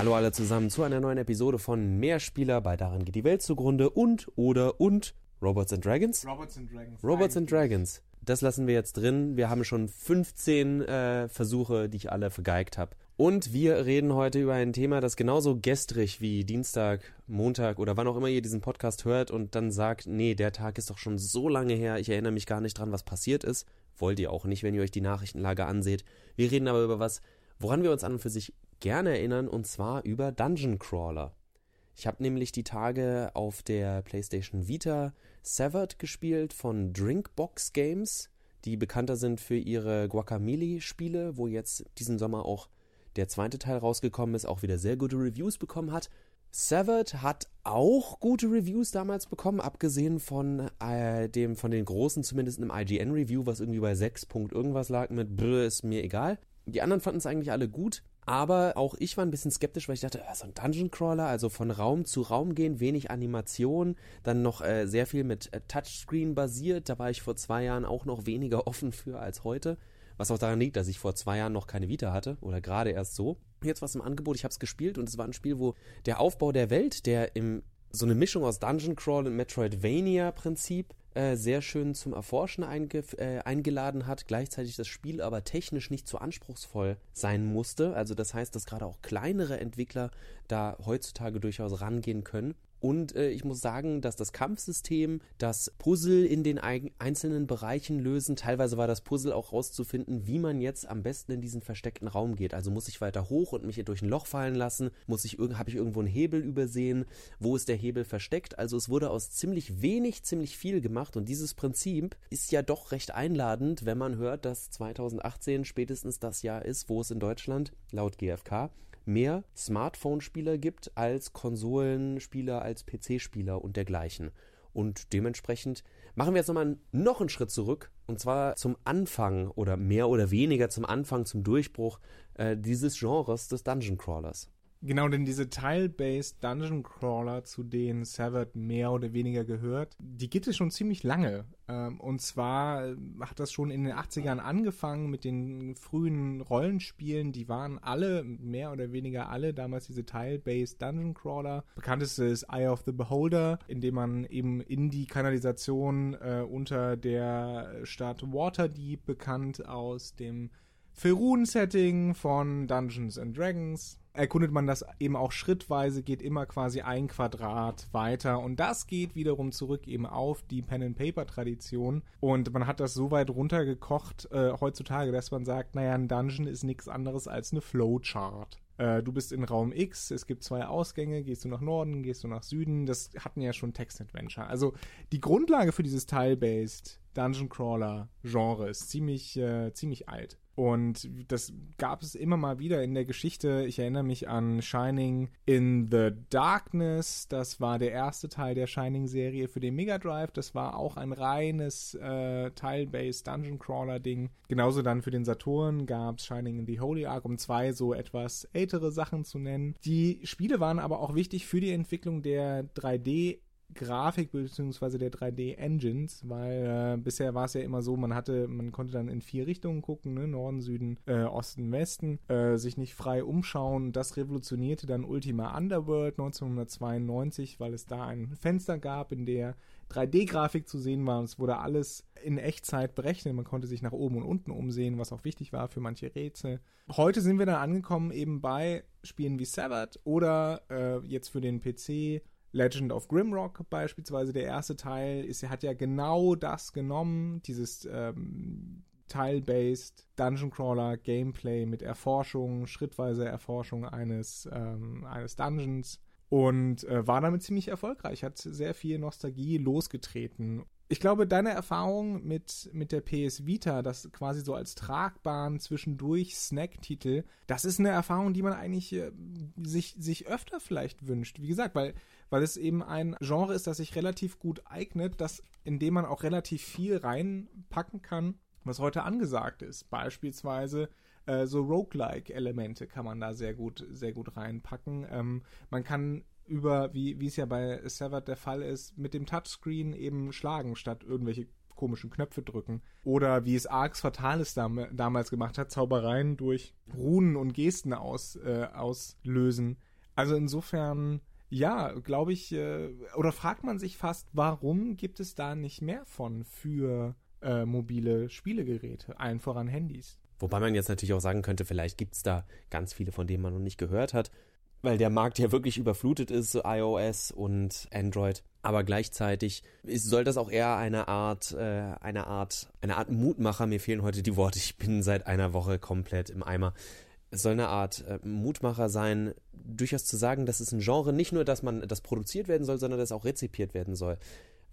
Hallo alle zusammen zu einer neuen Episode von Mehrspieler bei Daran geht die Welt zugrunde und oder und Robots and Dragons? Robots and Dragons. Robots and Dragons. Das lassen wir jetzt drin. Wir haben schon 15 äh, Versuche, die ich alle vergeigt habe. Und wir reden heute über ein Thema, das genauso gestrig wie Dienstag, Montag oder wann auch immer ihr diesen Podcast hört und dann sagt, nee, der Tag ist doch schon so lange her, ich erinnere mich gar nicht dran, was passiert ist. Wollt ihr auch nicht, wenn ihr euch die Nachrichtenlage anseht. Wir reden aber über was, woran wir uns an und für sich gerne erinnern, und zwar über Dungeon Crawler. Ich habe nämlich die Tage auf der PlayStation Vita Severed gespielt von Drinkbox Games, die bekannter sind für ihre Guacamole-Spiele, wo jetzt diesen Sommer auch der zweite Teil rausgekommen ist, auch wieder sehr gute Reviews bekommen hat. Severed hat auch gute Reviews damals bekommen, abgesehen von äh, dem von den großen, zumindest im IGN Review, was irgendwie bei 6 Punkt irgendwas lag mit Brr, ist mir egal. Die anderen fanden es eigentlich alle gut, aber auch ich war ein bisschen skeptisch, weil ich dachte, so ein Dungeon Crawler, also von Raum zu Raum gehen, wenig Animation, dann noch äh, sehr viel mit äh, Touchscreen basiert. Da war ich vor zwei Jahren auch noch weniger offen für als heute. Was auch daran liegt, dass ich vor zwei Jahren noch keine Vita hatte oder gerade erst so. Jetzt was im Angebot, ich habe es gespielt und es war ein Spiel, wo der Aufbau der Welt, der im so eine Mischung aus Dungeon Crawl und Metroidvania Prinzip äh, sehr schön zum Erforschen einge äh, eingeladen hat, gleichzeitig das Spiel aber technisch nicht zu anspruchsvoll sein musste. Also das heißt, dass gerade auch kleinere Entwickler da heutzutage durchaus rangehen können. Und äh, ich muss sagen, dass das Kampfsystem, das Puzzle in den einzelnen Bereichen lösen, teilweise war das Puzzle auch rauszufinden, wie man jetzt am besten in diesen versteckten Raum geht. Also muss ich weiter hoch und mich durch ein Loch fallen lassen? Muss ich habe ich irgendwo einen Hebel übersehen? Wo ist der Hebel versteckt? Also es wurde aus ziemlich wenig ziemlich viel gemacht und dieses Prinzip ist ja doch recht einladend, wenn man hört, dass 2018 spätestens das Jahr ist, wo es in Deutschland laut GfK mehr Smartphone-Spieler gibt als Konsolenspieler, als PC-Spieler und dergleichen. Und dementsprechend machen wir jetzt nochmal noch einen Schritt zurück und zwar zum Anfang oder mehr oder weniger zum Anfang, zum Durchbruch äh, dieses Genres des Dungeon Crawlers. Genau, denn diese Tile-based Dungeon Crawler, zu denen Severed mehr oder weniger gehört, die gibt es schon ziemlich lange. Ähm, und zwar äh, hat das schon in den 80ern angefangen mit den frühen Rollenspielen. Die waren alle, mehr oder weniger alle, damals diese Tile-based Dungeon Crawler. Bekannteste ist Eye of the Beholder, in dem man eben in die Kanalisation äh, unter der Stadt Waterdeep, bekannt aus dem Ferun-Setting von Dungeons and Dragons, erkundet man das eben auch schrittweise, geht immer quasi ein Quadrat weiter und das geht wiederum zurück eben auf die Pen-and-Paper-Tradition und man hat das so weit runtergekocht äh, heutzutage, dass man sagt, naja, ein Dungeon ist nichts anderes als eine Flowchart. Äh, du bist in Raum X, es gibt zwei Ausgänge, gehst du nach Norden, gehst du nach Süden, das hatten ja schon Text-Adventure. Also die Grundlage für dieses Tile-Based Dungeon Crawler Genre ist ziemlich, äh, ziemlich alt. Und das gab es immer mal wieder in der Geschichte. Ich erinnere mich an Shining in the Darkness. Das war der erste Teil der Shining-Serie für den Mega Drive. Das war auch ein reines äh, Tile-based Dungeon Crawler-Ding. Genauso dann für den Saturn gab es Shining in the Holy Ark, um zwei so etwas ältere Sachen zu nennen. Die Spiele waren aber auch wichtig für die Entwicklung der 3D Grafik beziehungsweise der 3D-Engines, weil äh, bisher war es ja immer so, man hatte, man konnte dann in vier Richtungen gucken, ne? Norden, Süden, äh, Osten, Westen, äh, sich nicht frei umschauen. Das revolutionierte dann Ultima Underworld 1992, weil es da ein Fenster gab, in der 3D-Grafik zu sehen war. Es wurde alles in Echtzeit berechnet. Man konnte sich nach oben und unten umsehen, was auch wichtig war für manche Rätsel. Heute sind wir dann angekommen eben bei Spielen wie Severed oder äh, jetzt für den PC Legend of Grimrock beispielsweise, der erste Teil, ist, hat ja genau das genommen, dieses ähm, Tile-based Dungeon Crawler Gameplay mit Erforschung, schrittweise Erforschung eines, ähm, eines Dungeons und äh, war damit ziemlich erfolgreich, hat sehr viel Nostalgie losgetreten. Ich glaube, deine Erfahrung mit, mit der PS Vita, das quasi so als tragbaren zwischendurch Snack-Titel, das ist eine Erfahrung, die man eigentlich äh, sich, sich öfter vielleicht wünscht. Wie gesagt, weil, weil es eben ein Genre ist, das sich relativ gut eignet, das, in dem man auch relativ viel reinpacken kann, was heute angesagt ist. Beispielsweise äh, so Roguelike-Elemente kann man da sehr gut, sehr gut reinpacken. Ähm, man kann über, wie, wie es ja bei Severed der Fall ist, mit dem Touchscreen eben schlagen, statt irgendwelche komischen Knöpfe drücken. Oder wie es Arx Fatalis dam damals gemacht hat, Zaubereien durch Runen und Gesten aus, äh, auslösen. Also insofern, ja, glaube ich, äh, oder fragt man sich fast, warum gibt es da nicht mehr von für äh, mobile Spielegeräte, allen voran Handys? Wobei man jetzt natürlich auch sagen könnte, vielleicht gibt es da ganz viele, von denen man noch nicht gehört hat, weil der Markt ja wirklich überflutet ist, iOS und Android. Aber gleichzeitig ist, soll das auch eher eine Art, äh, eine Art, eine Art Mutmacher. Mir fehlen heute die Worte. Ich bin seit einer Woche komplett im Eimer. Es soll eine Art äh, Mutmacher sein, durchaus zu sagen, dass es ein Genre nicht nur, dass man das produziert werden soll, sondern dass auch rezipiert werden soll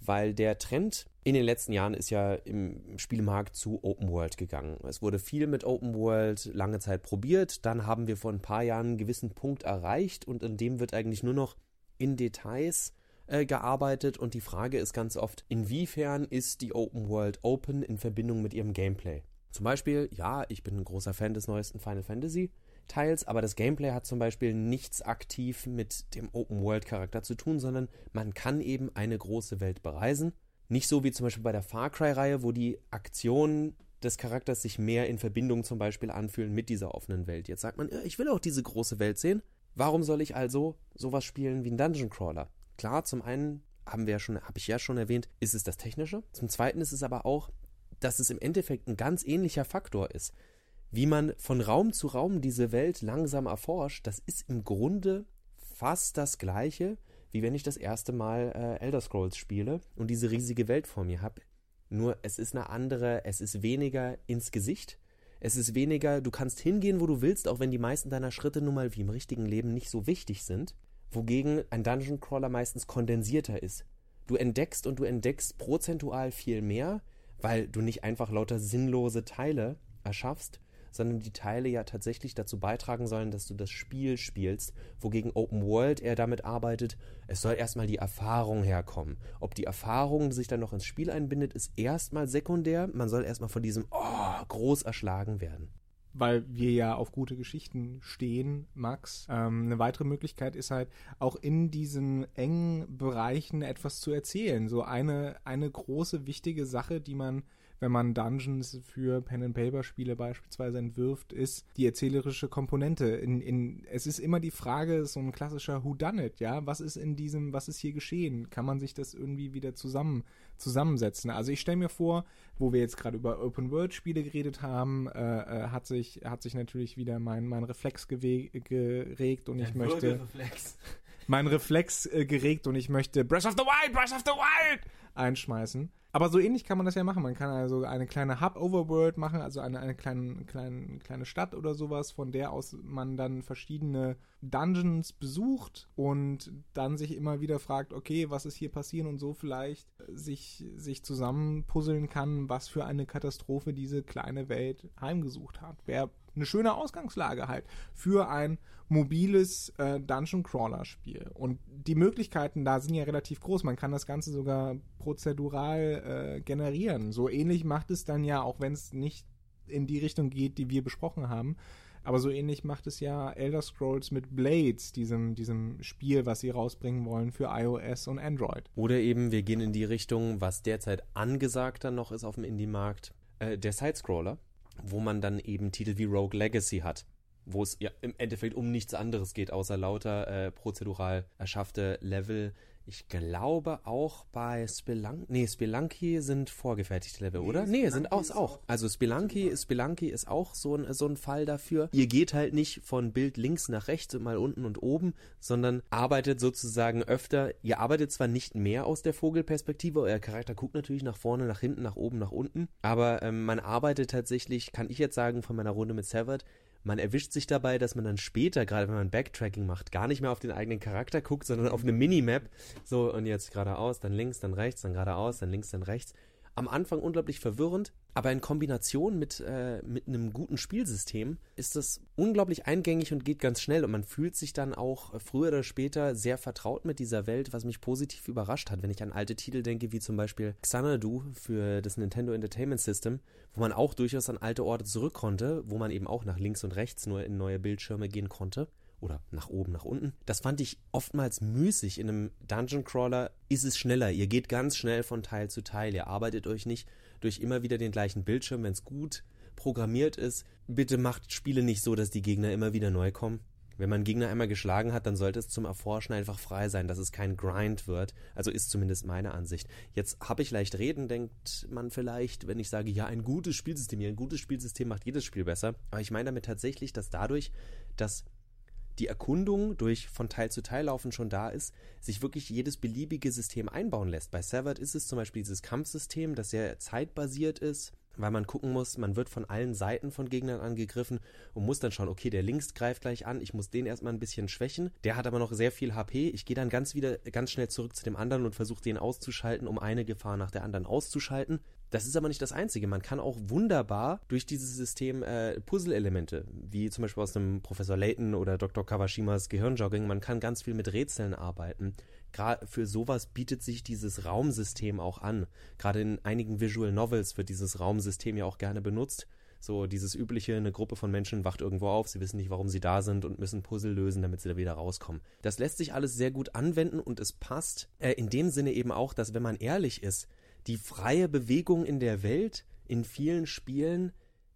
weil der Trend in den letzten Jahren ist ja im Spielmarkt zu Open World gegangen. Es wurde viel mit Open World lange Zeit probiert, dann haben wir vor ein paar Jahren einen gewissen Punkt erreicht und in dem wird eigentlich nur noch in Details äh, gearbeitet und die Frage ist ganz oft, inwiefern ist die Open World open in Verbindung mit ihrem Gameplay? Zum Beispiel, ja, ich bin ein großer Fan des neuesten Final Fantasy, Teils, aber das Gameplay hat zum Beispiel nichts aktiv mit dem Open-World-Charakter zu tun, sondern man kann eben eine große Welt bereisen. Nicht so wie zum Beispiel bei der Far Cry-Reihe, wo die Aktionen des Charakters sich mehr in Verbindung zum Beispiel anfühlen mit dieser offenen Welt. Jetzt sagt man, ich will auch diese große Welt sehen. Warum soll ich also sowas spielen wie ein Dungeon Crawler? Klar, zum einen haben wir ja schon, habe ich ja schon erwähnt, ist es das Technische. Zum zweiten ist es aber auch, dass es im Endeffekt ein ganz ähnlicher Faktor ist wie man von Raum zu Raum diese Welt langsam erforscht, das ist im Grunde fast das gleiche, wie wenn ich das erste Mal äh, Elder Scrolls spiele und diese riesige Welt vor mir habe. Nur es ist eine andere, es ist weniger ins Gesicht. Es ist weniger, du kannst hingehen, wo du willst, auch wenn die meisten deiner Schritte nun mal wie im richtigen Leben nicht so wichtig sind. Wogegen ein Dungeon Crawler meistens kondensierter ist. Du entdeckst und du entdeckst prozentual viel mehr, weil du nicht einfach lauter sinnlose Teile erschaffst, sondern die Teile ja tatsächlich dazu beitragen sollen, dass du das Spiel spielst, wogegen Open World eher damit arbeitet, es soll erstmal die Erfahrung herkommen. Ob die Erfahrung sich dann noch ins Spiel einbindet, ist erstmal sekundär. Man soll erstmal von diesem Oh groß erschlagen werden weil wir ja auf gute Geschichten stehen, Max. Ähm, eine weitere Möglichkeit ist halt auch in diesen engen Bereichen etwas zu erzählen. So eine, eine große wichtige Sache, die man wenn man Dungeons für Pen-and-Paper-Spiele beispielsweise entwirft, ist die erzählerische Komponente. In, in, es ist immer die Frage, so ein klassischer Whodunit, ja, was ist in diesem, was ist hier geschehen? Kann man sich das irgendwie wieder zusammen, zusammensetzen? Also ich stelle mir vor, wo wir jetzt gerade über Open-World-Spiele geredet haben, äh, äh, hat sich, hat sich natürlich wieder mein, mein Reflex geregt und ich Ein möchte. Mein Reflex äh, geregt und ich möchte Breath of the Wild, Breath of the Wild einschmeißen. Aber so ähnlich kann man das ja machen. Man kann also eine kleine Hub-Overworld machen, also eine, eine kleine, kleine, kleine Stadt oder sowas, von der aus man dann verschiedene Dungeons besucht und dann sich immer wieder fragt, okay, was ist hier passieren und so vielleicht sich, sich zusammenpuzzeln kann, was für eine Katastrophe diese kleine Welt heimgesucht hat. Wäre eine schöne Ausgangslage halt für ein mobiles äh, Dungeon Crawler Spiel. Und die Möglichkeiten da sind ja relativ groß. Man kann das Ganze sogar prozedural äh, generieren. So ähnlich macht es dann ja, auch wenn es nicht in die Richtung geht, die wir besprochen haben. Aber so ähnlich macht es ja Elder Scrolls mit Blades, diesem, diesem Spiel, was sie rausbringen wollen für iOS und Android. Oder eben, wir gehen in die Richtung, was derzeit angesagter noch ist auf dem Indie-Markt, äh, der Sidescroller wo man dann eben Titel wie Rogue Legacy hat, wo es ja im Endeffekt um nichts anderes geht, außer lauter äh, prozedural erschaffte Level, ich glaube auch bei Spelunky, nee, Spelunky sind vorgefertigte Level, nee, oder? Nee, sind auch, auch. Also Spelunky, Spelunky ist auch so ein, so ein Fall dafür. Ihr geht halt nicht von Bild links nach rechts und mal unten und oben, sondern arbeitet sozusagen öfter. Ihr arbeitet zwar nicht mehr aus der Vogelperspektive, euer Charakter guckt natürlich nach vorne, nach hinten, nach oben, nach unten, aber ähm, man arbeitet tatsächlich, kann ich jetzt sagen, von meiner Runde mit Severed, man erwischt sich dabei, dass man dann später, gerade wenn man Backtracking macht, gar nicht mehr auf den eigenen Charakter guckt, sondern auf eine Minimap. So, und jetzt geradeaus, dann links, dann rechts, dann geradeaus, dann links, dann rechts am Anfang unglaublich verwirrend, aber in Kombination mit, äh, mit einem guten Spielsystem ist das unglaublich eingängig und geht ganz schnell. Und man fühlt sich dann auch früher oder später sehr vertraut mit dieser Welt, was mich positiv überrascht hat, wenn ich an alte Titel denke, wie zum Beispiel Xanadu für das Nintendo Entertainment System, wo man auch durchaus an alte Orte zurück konnte, wo man eben auch nach links und rechts nur in neue Bildschirme gehen konnte oder nach oben, nach unten. Das fand ich oftmals müßig. In einem Dungeon Crawler ist es schneller. Ihr geht ganz schnell von Teil zu Teil. Ihr arbeitet euch nicht durch immer wieder den gleichen Bildschirm, wenn es gut programmiert ist. Bitte macht Spiele nicht so, dass die Gegner immer wieder neu kommen. Wenn man Gegner einmal geschlagen hat, dann sollte es zum Erforschen einfach frei sein, dass es kein Grind wird. Also ist zumindest meine Ansicht. Jetzt habe ich leicht reden, denkt man vielleicht, wenn ich sage, ja, ein gutes Spielsystem, ja, ein gutes Spielsystem macht jedes Spiel besser. Aber ich meine damit tatsächlich, dass dadurch, dass die Erkundung durch von Teil zu Teil laufen schon da ist, sich wirklich jedes beliebige System einbauen lässt. Bei Severed ist es zum Beispiel dieses Kampfsystem, das sehr zeitbasiert ist, weil man gucken muss, man wird von allen Seiten von Gegnern angegriffen und muss dann schauen, okay, der links greift gleich an, ich muss den erstmal ein bisschen schwächen, der hat aber noch sehr viel HP, ich gehe dann ganz wieder ganz schnell zurück zu dem anderen und versuche den auszuschalten, um eine Gefahr nach der anderen auszuschalten. Das ist aber nicht das Einzige. Man kann auch wunderbar durch dieses System äh, Puzzle-Elemente, wie zum Beispiel aus einem Professor Layton oder Dr. Kawashimas Gehirnjogging, man kann ganz viel mit Rätseln arbeiten. Gerade für sowas bietet sich dieses Raumsystem auch an. Gerade in einigen Visual Novels wird dieses Raumsystem ja auch gerne benutzt. So dieses übliche, eine Gruppe von Menschen wacht irgendwo auf, sie wissen nicht, warum sie da sind und müssen Puzzle lösen, damit sie da wieder rauskommen. Das lässt sich alles sehr gut anwenden und es passt äh, in dem Sinne eben auch, dass wenn man ehrlich ist, die freie Bewegung in der Welt in vielen Spielen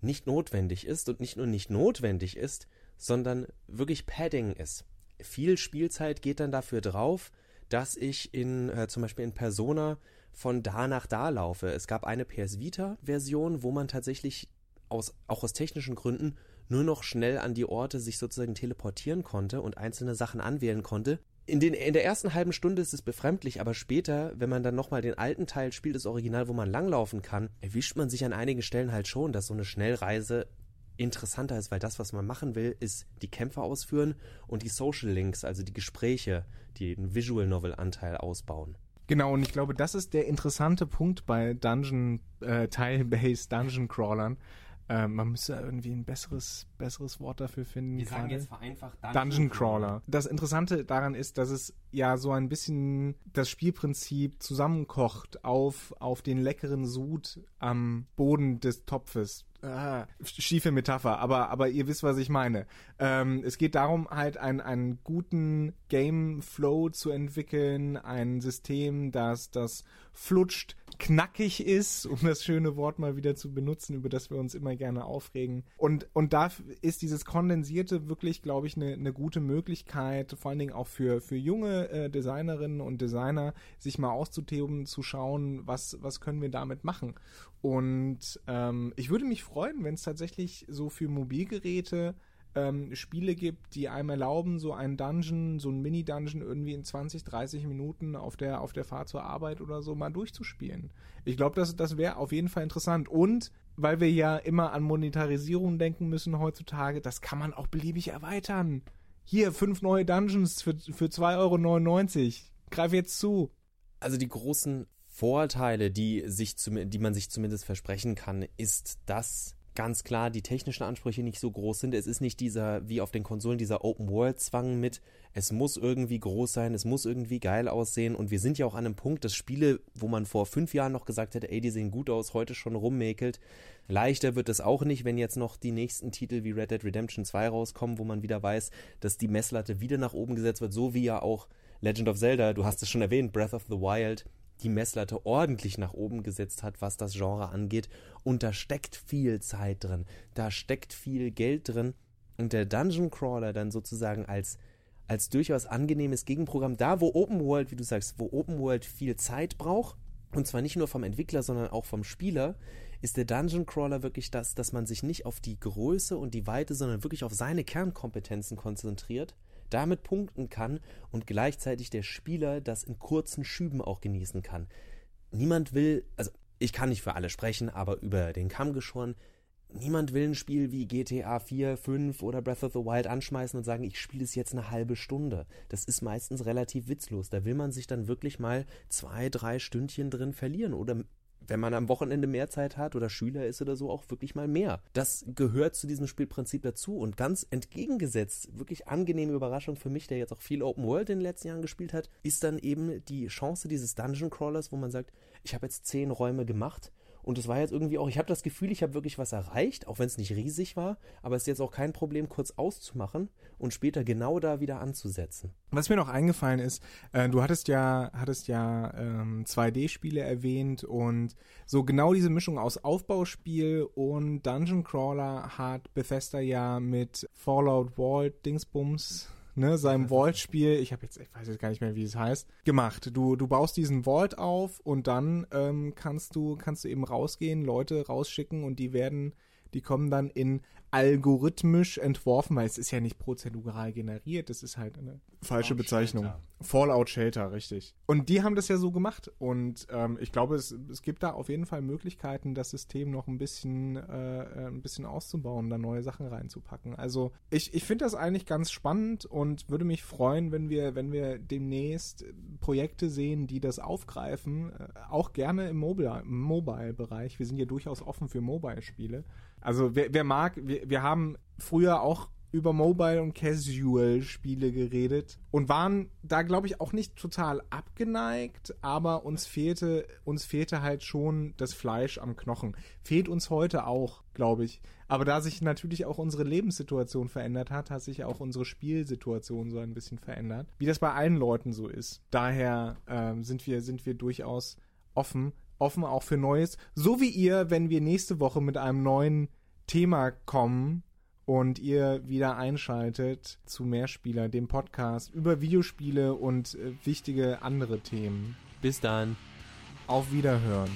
nicht notwendig ist und nicht nur nicht notwendig ist, sondern wirklich Padding ist. Viel Spielzeit geht dann dafür drauf, dass ich in äh, zum Beispiel in Persona von da nach da laufe. Es gab eine PS Vita Version, wo man tatsächlich aus, auch aus technischen Gründen nur noch schnell an die Orte sich sozusagen teleportieren konnte und einzelne Sachen anwählen konnte, in, den, in der ersten halben Stunde ist es befremdlich, aber später, wenn man dann nochmal den alten Teil spielt, das Original, wo man langlaufen kann, erwischt man sich an einigen Stellen halt schon, dass so eine Schnellreise interessanter ist, weil das, was man machen will, ist die Kämpfe ausführen und die Social Links, also die Gespräche, die den Visual Novel Anteil ausbauen. Genau, und ich glaube, das ist der interessante Punkt bei Dungeon, äh, Tile-Based Dungeon Crawlern, äh, man müsste irgendwie ein besseres, besseres Wort dafür finden. Wir sagen jetzt vereinfacht Dungeon, Dungeon Crawler. Das Interessante daran ist, dass es ja so ein bisschen das Spielprinzip zusammenkocht auf, auf den leckeren Sud am Boden des Topfes. Ah, schiefe Metapher, aber, aber ihr wisst, was ich meine. Ähm, es geht darum, halt einen, einen guten Game Flow zu entwickeln, ein System, das, das flutscht, knackig ist, um das schöne Wort mal wieder zu benutzen, über das wir uns immer gerne aufregen. Und, und da ist dieses Kondensierte wirklich, glaube ich, eine, eine gute Möglichkeit, vor allen Dingen auch für, für junge äh, Designerinnen und Designer, sich mal auszutoben, zu schauen, was, was können wir damit machen. Und ähm, ich würde mich freuen, wenn es tatsächlich so für Mobilgeräte ähm, Spiele gibt, die einem erlauben, so einen Dungeon, so einen Mini-Dungeon irgendwie in 20, 30 Minuten auf der, auf der Fahrt zur Arbeit oder so mal durchzuspielen. Ich glaube, das, das wäre auf jeden Fall interessant. Und weil wir ja immer an Monetarisierung denken müssen heutzutage, das kann man auch beliebig erweitern. Hier, fünf neue Dungeons für, für 2,99 Euro. Greif jetzt zu. Also die großen Vorteile, die, sich die man sich zumindest versprechen kann, ist, dass ganz klar die technischen Ansprüche nicht so groß sind. Es ist nicht dieser, wie auf den Konsolen, dieser Open-World-Zwang mit, es muss irgendwie groß sein, es muss irgendwie geil aussehen. Und wir sind ja auch an einem Punkt, dass Spiele, wo man vor fünf Jahren noch gesagt hätte, ey, die sehen gut aus, heute schon rummäkelt. Leichter wird es auch nicht, wenn jetzt noch die nächsten Titel wie Red Dead Redemption 2 rauskommen, wo man wieder weiß, dass die Messlatte wieder nach oben gesetzt wird, so wie ja auch Legend of Zelda, du hast es schon erwähnt, Breath of the Wild, die Messlatte ordentlich nach oben gesetzt hat, was das Genre angeht. Und da steckt viel Zeit drin, da steckt viel Geld drin. Und der Dungeon Crawler dann sozusagen als, als durchaus angenehmes Gegenprogramm, da wo Open World, wie du sagst, wo Open World viel Zeit braucht, und zwar nicht nur vom Entwickler, sondern auch vom Spieler, ist der Dungeon Crawler wirklich das, dass man sich nicht auf die Größe und die Weite, sondern wirklich auf seine Kernkompetenzen konzentriert damit punkten kann und gleichzeitig der Spieler das in kurzen Schüben auch genießen kann. Niemand will, also ich kann nicht für alle sprechen, aber über den Kamm geschoren, niemand will ein Spiel wie GTA 4, 5 oder Breath of the Wild anschmeißen und sagen, ich spiele es jetzt eine halbe Stunde. Das ist meistens relativ witzlos. Da will man sich dann wirklich mal zwei, drei Stündchen drin verlieren oder wenn man am Wochenende mehr Zeit hat oder Schüler ist oder so, auch wirklich mal mehr. Das gehört zu diesem Spielprinzip dazu und ganz entgegengesetzt, wirklich angenehme Überraschung für mich, der jetzt auch viel Open World in den letzten Jahren gespielt hat, ist dann eben die Chance dieses Dungeon Crawlers, wo man sagt, ich habe jetzt zehn Räume gemacht Und es war jetzt irgendwie auch, ich habe das Gefühl, ich habe wirklich was erreicht, auch wenn es nicht riesig war, aber es ist jetzt auch kein Problem, kurz auszumachen und später genau da wieder anzusetzen. Was mir noch eingefallen ist, äh, du hattest ja, hattest ja ähm, 2D-Spiele erwähnt und so genau diese Mischung aus Aufbauspiel und Dungeon Crawler hat Bethesda ja mit Fallout Vault Dingsbums ne, seinem Vault-Spiel, ich habe jetzt, ich weiß jetzt gar nicht mehr, wie es heißt, gemacht. Du, du baust diesen Vault auf und dann ähm, kannst du, kannst du eben rausgehen, Leute rausschicken und die werden, die kommen dann in algorithmisch entworfen, weil es ist ja nicht prozedural generiert, das ist halt eine falsche Bezeichnung. Fallout Shelter, richtig. Und die haben das ja so gemacht und ähm, ich glaube, es, es gibt da auf jeden Fall Möglichkeiten, das System noch ein bisschen, äh, äh ein bisschen auszubauen, da neue Sachen reinzupacken. Also ich, ich finde das eigentlich ganz spannend und würde mich freuen, wenn wir, wenn wir demnächst Projekte sehen, die das aufgreifen, äh, auch gerne im Mobile-Bereich. Mobile wir sind ja durchaus offen für Mobile-Spiele. Also wer, wer mag, wir, wir haben früher auch über Mobile und Casual Spiele geredet und waren da glaube ich auch nicht total abgeneigt, aber uns fehlte uns fehlte halt schon das Fleisch am Knochen. Fehlt uns heute auch, glaube ich. Aber da sich natürlich auch unsere Lebenssituation verändert hat, hat sich auch unsere Spielsituation so ein bisschen verändert, wie das bei allen Leuten so ist. Daher ähm, sind wir sind wir durchaus offen offen auch für Neues. So wie ihr, wenn wir nächste Woche mit einem neuen Thema kommen und ihr wieder einschaltet zu Mehrspieler, dem Podcast über Videospiele und äh, wichtige andere Themen. Bis dann. Auf Wiederhören.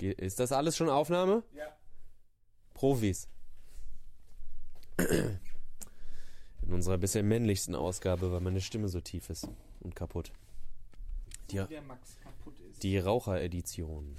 Ist das alles schon Aufnahme? Ja. Profis. In unserer bisher männlichsten Ausgabe, weil meine Stimme so tief ist und kaputt. Die, die Raucher-Edition.